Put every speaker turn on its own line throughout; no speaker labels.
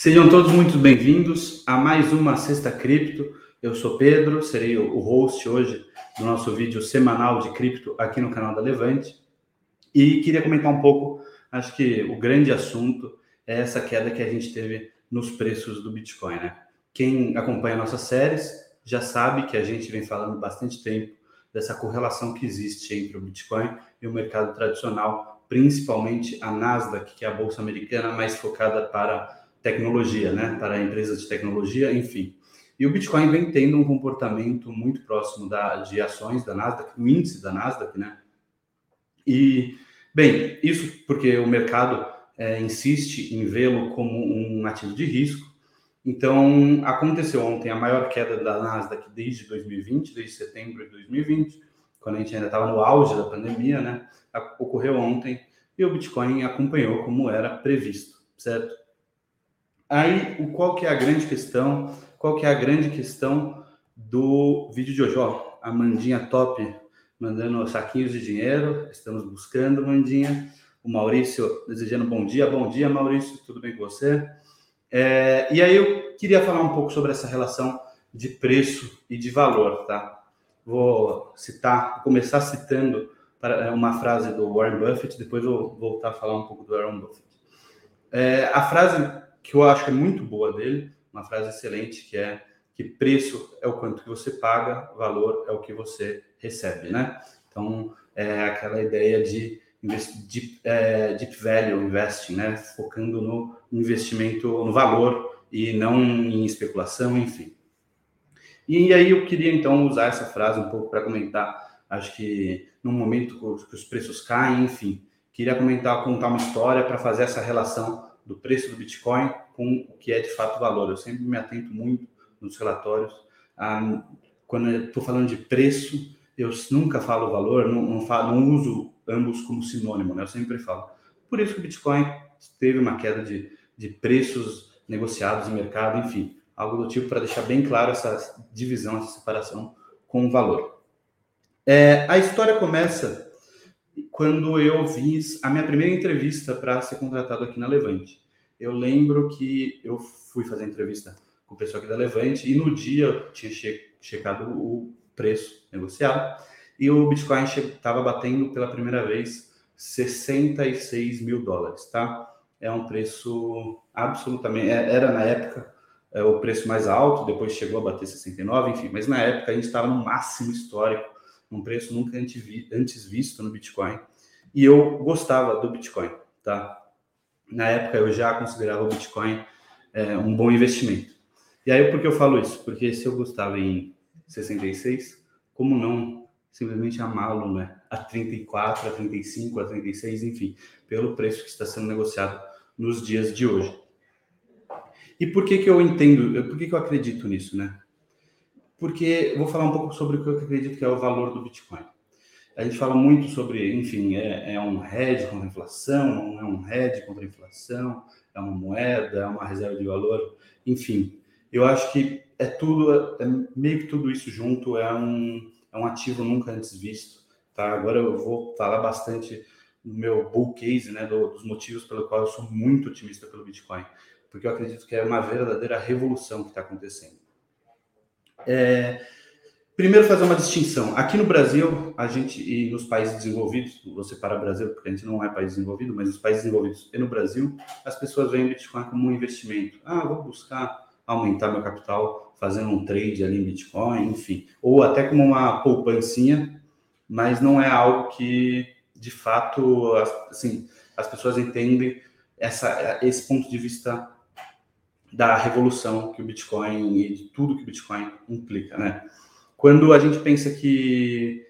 Sejam todos muito bem-vindos a mais uma Sexta Cripto. Eu sou Pedro, serei o host hoje do nosso vídeo semanal de cripto aqui no canal da Levante. E queria comentar um pouco, acho que o grande assunto é essa queda que a gente teve nos preços do Bitcoin, né? Quem acompanha nossas séries já sabe que a gente vem falando bastante tempo dessa correlação que existe entre o Bitcoin e o mercado tradicional, principalmente a Nasdaq, que é a bolsa americana mais focada para tecnologia, né? Para empresas de tecnologia, enfim. E o Bitcoin vem tendo um comportamento muito próximo da, de ações da Nasdaq, o índice da Nasdaq, né? E, bem, isso porque o mercado é, insiste em vê-lo como um ativo de risco. Então, aconteceu ontem a maior queda da Nasdaq desde 2020, desde setembro de 2020, quando a gente ainda estava no auge da pandemia, né? Ocorreu ontem e o Bitcoin acompanhou como era previsto, certo? Aí, o qual que é a grande questão? Qual que é a grande questão do vídeo de hoje? Ó, a Mandinha top mandando saquinhos de dinheiro. Estamos buscando, Mandinha. O Maurício desejando bom dia. Bom dia, Maurício. Tudo bem com você? É, e aí eu queria falar um pouco sobre essa relação de preço e de valor, tá? Vou citar, vou começar citando é, uma frase do Warren Buffett, depois vou voltar a falar um pouco do Warren Buffett. É, a frase que eu acho que é muito boa dele, uma frase excelente, que é que preço é o quanto que você paga, valor é o que você recebe, né? Então, é aquela ideia de deep, é, deep value investing, né? Focando no investimento, no valor e não em especulação, enfim. E aí eu queria então usar essa frase um pouco para comentar, acho que no momento que os preços caem, enfim, queria comentar, contar uma história para fazer essa relação do preço do Bitcoin com o que é de fato valor. Eu sempre me atento muito nos relatórios. A, quando estou falando de preço, eu nunca falo valor, não, não, falo, não uso ambos como sinônimo, né? Eu sempre falo. Por isso que o Bitcoin teve uma queda de, de preços negociados em mercado, enfim, algo do tipo para deixar bem claro essa divisão, essa separação com o valor. É, a história começa quando eu fiz a minha primeira entrevista para ser contratado aqui na Levante. Eu lembro que eu fui fazer entrevista com o pessoal aqui da Levante e no dia eu tinha che checado o preço negociado e o Bitcoin estava batendo pela primeira vez 66 mil dólares, tá? É um preço absolutamente. É, era na época é, o preço mais alto, depois chegou a bater 69, enfim, mas na época a gente estava no máximo histórico um preço nunca antes visto no Bitcoin. E eu gostava do Bitcoin, tá? Na época eu já considerava o Bitcoin é, um bom investimento. E aí por que eu falo isso? Porque se eu gostava em 66, como não simplesmente amá-lo, né? A 34, a 35, a 36, enfim, pelo preço que está sendo negociado nos dias de hoje. E por que que eu entendo, por que que eu acredito nisso, né? Porque vou falar um pouco sobre o que eu acredito que é o valor do Bitcoin. A gente fala muito sobre, enfim, é, é um hedge contra a inflação, é um hedge contra a inflação, é uma moeda, é uma reserva de valor, enfim. Eu acho que é tudo, é meio que tudo isso junto é um, é um ativo nunca antes visto. Tá? Agora eu vou falar bastante do meu bull case, né, do, dos motivos pelo qual eu sou muito otimista pelo Bitcoin, porque eu acredito que é uma verdadeira revolução que está acontecendo. É, primeiro, fazer uma distinção. Aqui no Brasil, a gente, e nos países desenvolvidos, você para o Brasil, porque a gente não é país desenvolvido, mas nos países desenvolvidos e no Brasil, as pessoas veem Bitcoin como um investimento. Ah, vou buscar aumentar meu capital fazendo um trade ali em Bitcoin, enfim. Ou até como uma poupancinha, mas não é algo que, de fato, assim, as pessoas entendem essa, esse ponto de vista da revolução que o Bitcoin e de tudo que o Bitcoin implica, né? Quando a gente pensa que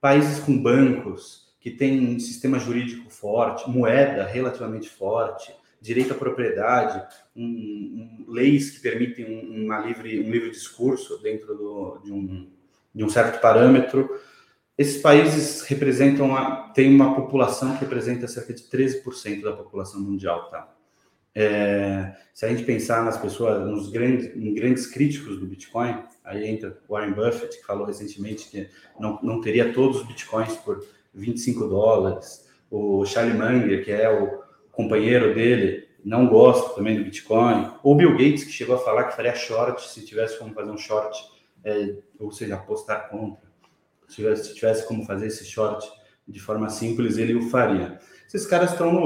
países com bancos, que têm um sistema jurídico forte, moeda relativamente forte, direito à propriedade, um, um, leis que permitem um, uma livre, um livre discurso dentro do, de, um, de um certo parâmetro, esses países representam, a, têm uma população que representa cerca de 13% da população mundial, tá? É, se a gente pensar nas pessoas, nos grandes, grandes críticos do Bitcoin, aí entra Warren Buffett, que falou recentemente que não, não teria todos os Bitcoins por 25 dólares, o Charlie Munger, que é o companheiro dele, não gosta também do Bitcoin. Ou Bill Gates, que chegou a falar que faria short se tivesse como fazer um short, é, ou seja, apostar contra. Se tivesse, se tivesse como fazer esse short de forma simples, ele o faria. Esses caras estão no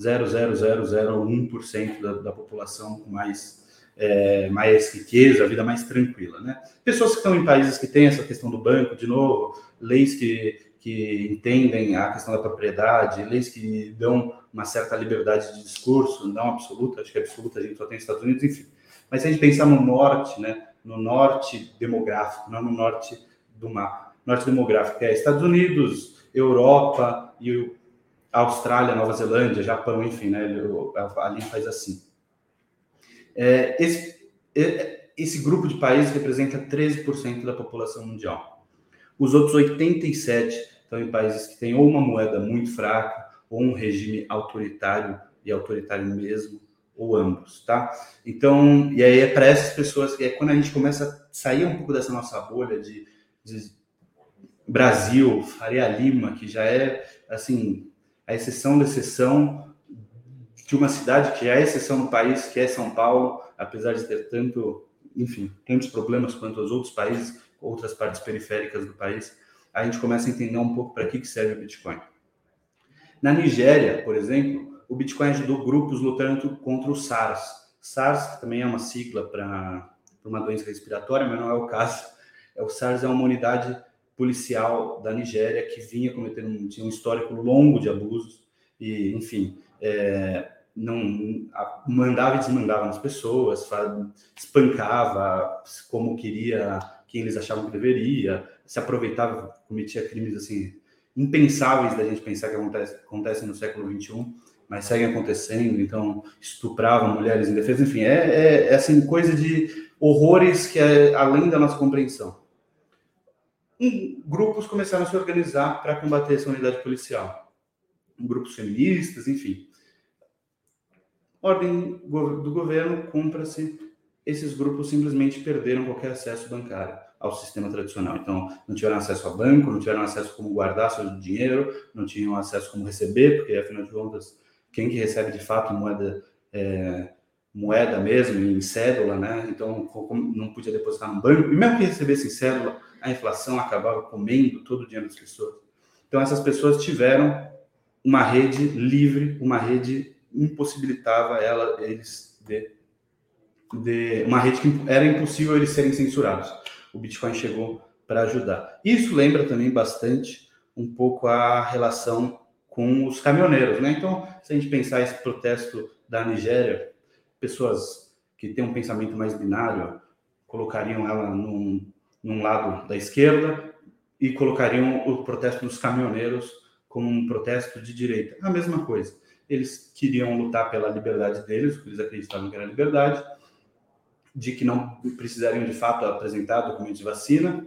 0,00001% da, da população com mais é, mais riqueza, a vida mais tranquila. Né? Pessoas que estão em países que têm essa questão do banco, de novo, leis que, que entendem a questão da propriedade, leis que dão uma certa liberdade de discurso, não absoluta, acho que absoluta a gente só tem Estados Unidos, enfim. Mas se a gente pensar no norte, né, no norte demográfico, não no norte do mapa, norte demográfico, é Estados Unidos, Europa e Austrália, Nova Zelândia, Japão, enfim, né, ali faz assim. É, esse, é, esse grupo de países representa 13% da população mundial. Os outros 87 estão em países que têm ou uma moeda muito fraca, ou um regime autoritário e autoritário mesmo, ou ambos, tá? Então, e aí é para essas pessoas que é quando a gente começa a sair um pouco dessa nossa bolha de, de Brasil, Faria Lima, que já é assim a exceção da exceção de uma cidade que é a exceção no país, que é São Paulo, apesar de ter tanto, enfim, tantos problemas quanto os outros países, outras partes periféricas do país, a gente começa a entender um pouco para que, que serve o Bitcoin. Na Nigéria, por exemplo, o Bitcoin ajudou grupos lutando contra o SARS. SARS, que também é uma sigla para uma doença respiratória, mas não é o caso. É, o SARS é uma unidade policial da Nigéria que vinha cometendo tinha um histórico longo de abusos e, enfim, é, não a, mandava e desmandava nas pessoas, espancava como queria, quem eles achavam que deveria, se aproveitava, cometia crimes assim impensáveis da gente pensar que acontece, acontece no século 21, mas seguem acontecendo. Então estupravam mulheres indefesas, enfim, é, é, é assim coisa de horrores que é além da nossa compreensão. Um, grupos começaram a se organizar para combater essa unidade policial, grupos feministas, enfim ordem do governo, cumpra-se, esses grupos simplesmente perderam qualquer acesso bancário ao sistema tradicional. Então, não tiveram acesso a banco, não tiveram acesso como guardar seu dinheiro, não tinham acesso como receber, porque afinal de contas, quem que recebe de fato moeda é, moeda mesmo, em cédula, né? Então, não podia depositar no banco. E mesmo que recebesse em cédula, a inflação acabava comendo todo o dinheiro das pessoas. Então, essas pessoas tiveram uma rede livre, uma rede impossibilitava ela, eles de, de uma rede que era impossível eles serem censurados. O Bitcoin chegou para ajudar. Isso lembra também bastante um pouco a relação com os caminhoneiros, né? Então, se a gente pensar esse protesto da Nigéria, pessoas que têm um pensamento mais binário colocariam ela num, num lado da esquerda e colocariam o protesto dos caminhoneiros como um protesto de direita. A mesma coisa eles queriam lutar pela liberdade deles, porque eles acreditavam que era liberdade, de que não precisariam de fato apresentar documento de vacina,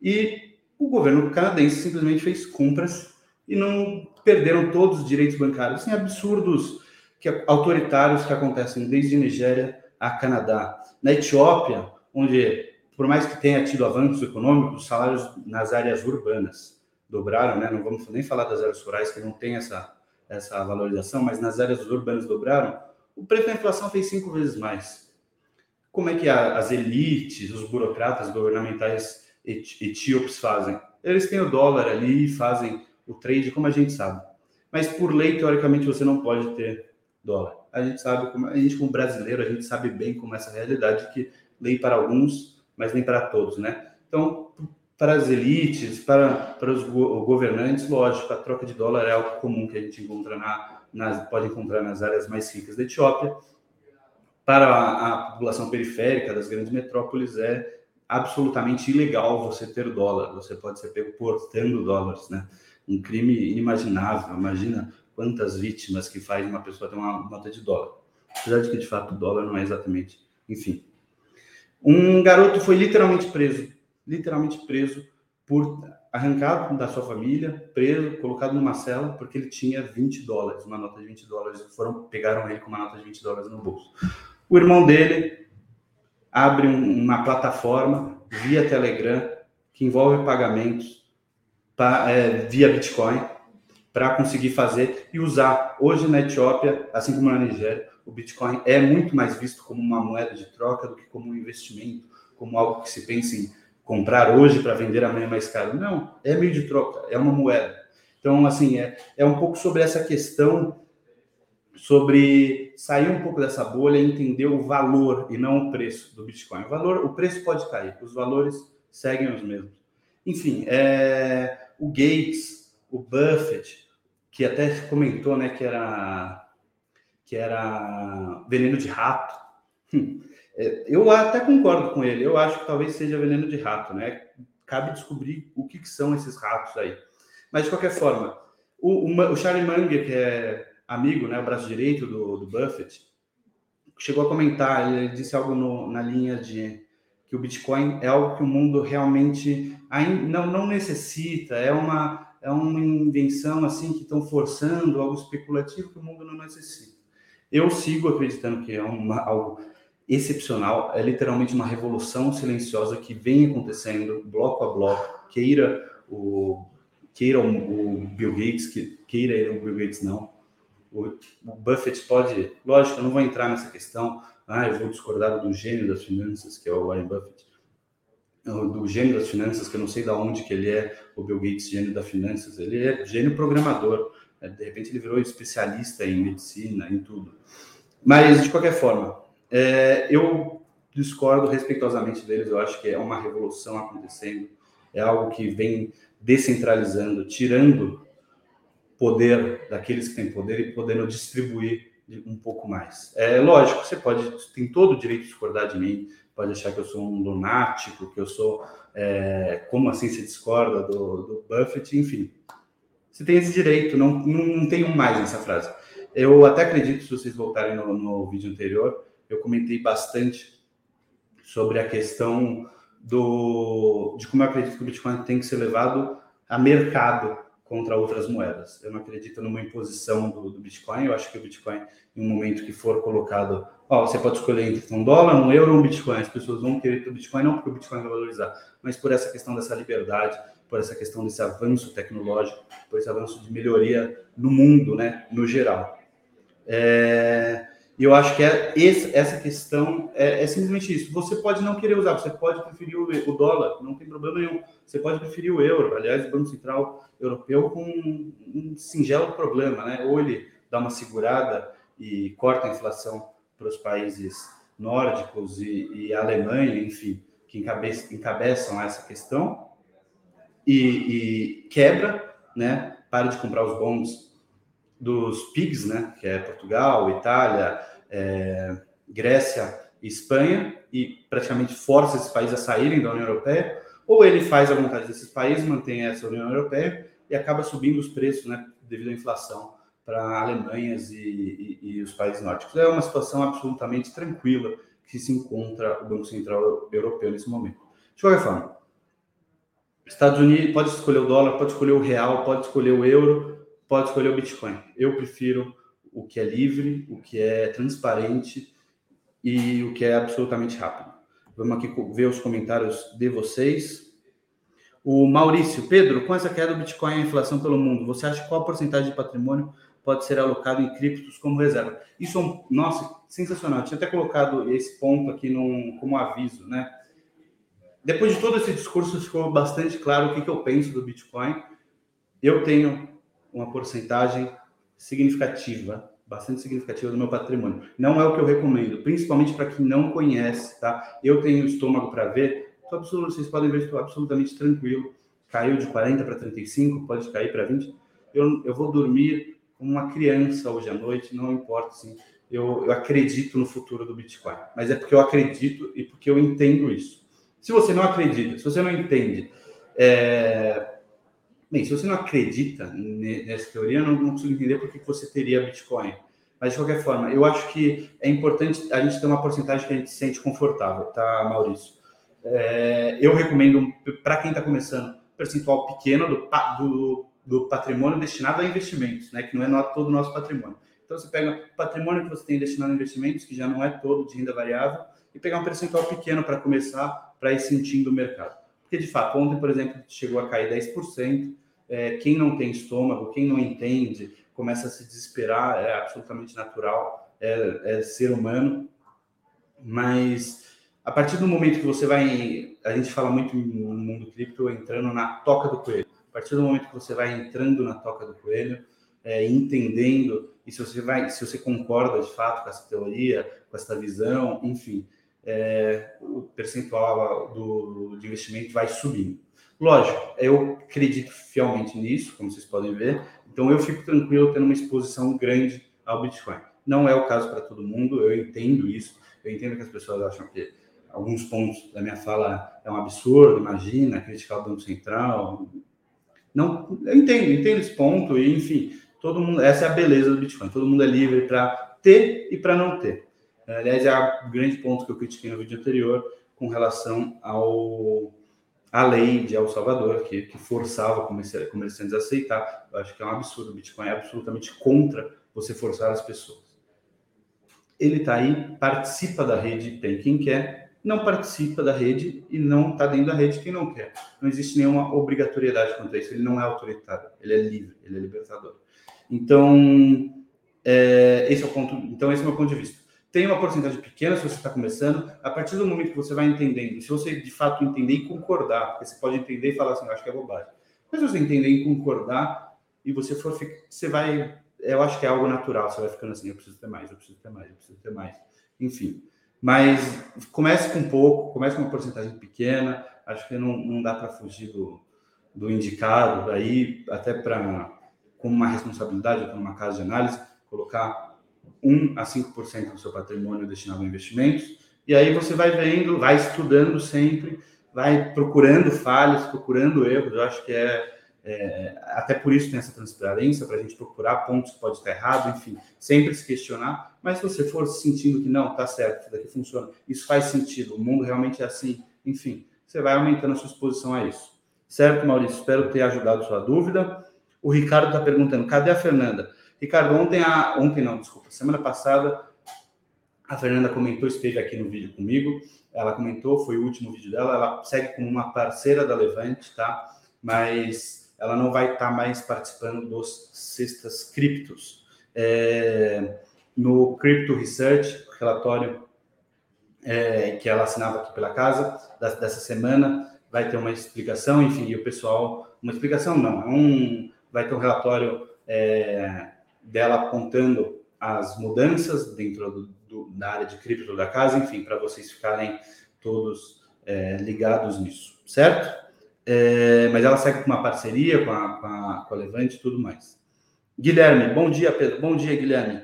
e o governo canadense simplesmente fez compras e não perderam todos os direitos bancários, assim, absurdos que autoritários que acontecem desde Nigéria a Canadá. Na Etiópia, onde por mais que tenha tido avanços econômicos, os salários nas áreas urbanas dobraram, né? Não vamos nem falar das áreas rurais que não tem essa essa valorização, mas nas áreas urbanas dobraram, o preço da inflação fez cinco vezes mais. Como é que as elites, os burocratas governamentais etíopes fazem? Eles têm o dólar ali e fazem o trade, como a gente sabe. Mas por lei, teoricamente, você não pode ter dólar. A gente sabe, como, a gente como brasileiro, a gente sabe bem como é essa realidade que lei para alguns, mas nem para todos, né? Então, para as elites, para, para os governantes, lógico, a troca de dólar é algo comum que a gente encontra na, nas, pode encontrar nas áreas mais ricas da Etiópia. Para a, a população periférica das grandes metrópoles, é absolutamente ilegal você ter dólar. Você pode ser pego portando dólares, né? Um crime inimaginável. Imagina quantas vítimas que faz uma pessoa ter uma nota de dólar. Apesar de que, de fato, o dólar não é exatamente. Enfim. Um garoto foi literalmente preso literalmente preso por arrancado da sua família, preso, colocado numa cela porque ele tinha 20 dólares, uma nota de 20 dólares, foram pegaram ele com uma nota de 20 dólares no bolso. O irmão dele abre um, uma plataforma via Telegram que envolve pagamentos pra, é, via Bitcoin para conseguir fazer e usar. Hoje na Etiópia, assim como na Nigéria, o Bitcoin é muito mais visto como uma moeda de troca do que como um investimento, como algo que se pensa em comprar hoje para vender amanhã mais caro. Não, é meio de troca, é uma moeda. Então, assim, é, é um pouco sobre essa questão, sobre sair um pouco dessa bolha e entender o valor e não o preço do Bitcoin. O valor, o preço pode cair, os valores seguem os mesmos. Enfim, é, o Gates, o Buffett, que até comentou, né, que era que era veneno de rato. Hum, é, eu até concordo com ele. Eu acho que talvez seja veneno de rato, né? Cabe descobrir o que, que são esses ratos aí. Mas de qualquer forma, o, o, o Charlie Munger, que é amigo, né, o braço direito do, do Buffett, chegou a comentar. Ele disse algo no, na linha de que o Bitcoin é algo que o mundo realmente ainda não, não necessita. É uma é uma invenção assim que estão forçando algo especulativo que o mundo não necessita. Eu sigo acreditando que é uma, algo excepcional, é literalmente uma revolução silenciosa que vem acontecendo bloco a bloco, queira o queira o, o Bill Gates, que, queira o Bill Gates não. O, o Buffett pode, lógico, eu não vou entrar nessa questão, ah, eu vou discordar do gênio das finanças, que é o Warren Buffett, do gênio das finanças, que eu não sei de onde que ele é, o Bill Gates, gênio das finanças, ele é gênio programador? De repente ele virou especialista em medicina, em tudo. Mas, de qualquer forma, é, eu discordo respeitosamente deles, eu acho que é uma revolução acontecendo, é algo que vem descentralizando, tirando poder daqueles que têm poder e podendo distribuir um pouco mais. É lógico, você pode, tem todo o direito de discordar de mim, pode achar que eu sou um lunático, que eu sou. É, como assim se discorda do, do Buffett, enfim. Você tem esse direito, não, não, um mais nessa frase. Eu até acredito, se vocês voltarem no, no vídeo anterior, eu comentei bastante sobre a questão do, de como eu acredito que o Bitcoin tem que ser levado a mercado contra outras moedas. Eu não acredito numa imposição do, do, Bitcoin. Eu acho que o Bitcoin, em um momento que for colocado, ó, você pode escolher entre um dólar, um euro ou um Bitcoin. As pessoas vão querer o Bitcoin não porque o Bitcoin vai valorizar, mas por essa questão dessa liberdade, por essa questão desse avanço tecnológico, por esse avanço de melhoria no mundo, né, no geral. É, eu acho que é esse, essa questão é, é, simplesmente isso. Você pode não querer usar, você pode preferir o, o, dólar, não tem problema nenhum. Você pode preferir o euro. Aliás, o Banco Central Europeu com um, um singelo problema, né? Ou ele dá uma segurada e corta a inflação para os países nórdicos e, e, a Alemanha, enfim, que encabe, encabeçam essa questão e, e quebra, né? Para de comprar os bons dos PIGs, né, que é Portugal, Itália, é, Grécia e Espanha, e praticamente força esses países a saírem da União Europeia, ou ele faz a vontade desses países, mantém essa União Europeia e acaba subindo os preços, né, devido à inflação para Alemanhas e, e, e, os países nórdicos. É uma situação absolutamente tranquila que se encontra o Banco Central Europeu nesse momento. De qualquer forma, Estados Unidos pode escolher o dólar, pode escolher o real, pode escolher o euro, pode escolher o Bitcoin. Eu prefiro o que é livre, o que é transparente e o que é absolutamente rápido. Vamos aqui ver os comentários de vocês. O Maurício, Pedro, com essa queda do Bitcoin e a inflação pelo mundo, você acha qual porcentagem de patrimônio pode ser alocado em criptos como reserva? Isso é um, nossa, sensacional. Eu tinha até colocado esse ponto aqui num, como aviso, né? Depois de todo esse discurso, ficou bastante claro o que, que eu penso do Bitcoin. Eu tenho uma porcentagem significativa, bastante significativa do meu patrimônio. Não é o que eu recomendo, principalmente para quem não conhece, tá? Eu tenho estômago para ver, tô absoluto, vocês podem ver, estou absolutamente tranquilo. Caiu de 40 para 35, pode cair para 20. Eu, eu vou dormir como uma criança hoje à noite, não importa, assim. Eu, eu acredito no futuro do Bitcoin, mas é porque eu acredito e porque eu entendo isso. Se você não acredita, se você não entende, é, Bem, se você não acredita nessa teoria, eu não consigo entender por que você teria Bitcoin. Mas, de qualquer forma, eu acho que é importante a gente ter uma porcentagem que a gente se sente confortável, tá, Maurício? É, eu recomendo, para quem está começando, percentual pequeno do, do, do, patrimônio destinado a investimentos, né, que não é todo o nosso patrimônio. Então, você pega o patrimônio que você tem destinado a investimentos, que já não é todo de renda variável, e pegar um percentual pequeno para começar, para ir sentindo o mercado. Porque, de fato, ontem, por exemplo, chegou a cair 10%, é, quem não tem estômago, quem não entende, começa a se desesperar, é absolutamente natural, é, é ser humano. Mas a partir do momento que você vai, a gente fala muito no mundo cripto entrando na toca do coelho. A partir do momento que você vai entrando na toca do coelho, é, entendendo e se você vai, se você concorda de fato com essa teoria, com essa visão, enfim, é, o percentual do, de investimento vai subindo. Lógico, eu acredito fielmente nisso, como vocês podem ver, então eu fico tranquilo tendo uma exposição grande ao Bitcoin. Não é o caso para todo mundo, eu entendo isso, eu entendo que as pessoas acham que alguns pontos da minha fala é um absurdo, imagina, criticar o Banco Central. Não, eu entendo, entendo esse ponto, e enfim, todo mundo, essa é a beleza do Bitcoin, todo mundo é livre para ter e para não ter. Aliás, é o grande ponto que eu critiquei no vídeo anterior com relação ao a lei de El Salvador, que, que forçava comerciantes a aceitar. Eu acho que é um absurdo. O Bitcoin é absolutamente contra você forçar as pessoas. Ele está aí, participa da rede, tem quem quer, não participa da rede e não está dentro da rede quem não quer. Não existe nenhuma obrigatoriedade quanto a isso. Ele não é autoritário, ele é livre, ele é libertador. Então, é, esse é o ponto. Então, esse é o meu ponto de vista tem uma porcentagem pequena se você está começando, a partir do momento que você vai entendendo, se você de fato entender e concordar, porque você pode entender e falar assim, acho que é bobagem. Mas se você entender e concordar, e você for, você vai, eu acho que é algo natural, você vai ficando assim, eu preciso ter mais, eu preciso ter mais, eu preciso ter mais, enfim. Mas comece com pouco, comece com uma porcentagem pequena, acho que não, não dá para fugir do, do indicado, daí até para, com uma responsabilidade, com uma casa de análise, colocar 1 a 5% do seu patrimônio destinado a investimentos. E aí você vai vendo, vai estudando sempre, vai procurando falhas, procurando erros. Eu acho que é, é até por isso tem essa transparência, para a gente procurar pontos que pode estar errado, enfim, sempre se questionar. Mas se você for sentindo que não, está certo, isso daqui funciona, isso faz sentido, o mundo realmente é assim, enfim, você vai aumentando a sua exposição a isso. Certo, Maurício? Espero ter ajudado sua dúvida. O Ricardo está perguntando: cadê a Fernanda? Ricardo, ontem, a, ontem não, desculpa, semana passada, a Fernanda comentou, esteve aqui no vídeo comigo, ela comentou, foi o último vídeo dela, ela segue como uma parceira da Levante, tá? Mas ela não vai estar tá mais participando dos Sextas Criptos. É, no Crypto Research, relatório é, que ela assinava aqui pela casa, dessa semana, vai ter uma explicação, enfim, e o pessoal, uma explicação não, é um, vai ter um relatório é, dela apontando as mudanças dentro do, do, da área de cripto da casa, enfim, para vocês ficarem todos é, ligados nisso, certo? É, mas ela segue com uma parceria com a, com a, com a Levante e tudo mais. Guilherme, bom dia, Pedro. Bom dia, Guilherme.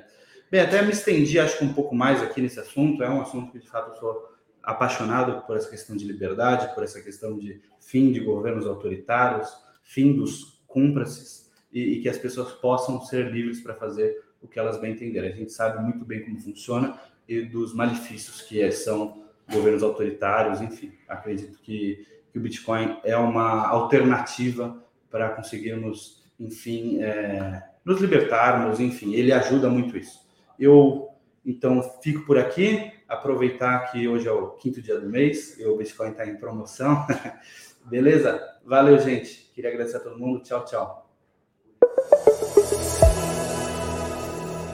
Bem, até me estendi, acho que um pouco mais aqui nesse assunto. É um assunto que, de fato, eu sou apaixonado por essa questão de liberdade, por essa questão de fim de governos autoritários, fim dos cúmplices e, e que as pessoas possam ser livres para fazer o que elas bem entenderem. A gente sabe muito bem como funciona e dos malefícios que é, são governos autoritários, enfim. Acredito que, que o Bitcoin é uma alternativa para conseguirmos, enfim, é, nos libertarmos, enfim, ele ajuda muito isso. Eu, então, fico por aqui, aproveitar que hoje é o quinto dia do mês e o Bitcoin está em promoção. Beleza? Valeu, gente. Queria agradecer a todo mundo. Tchau, tchau.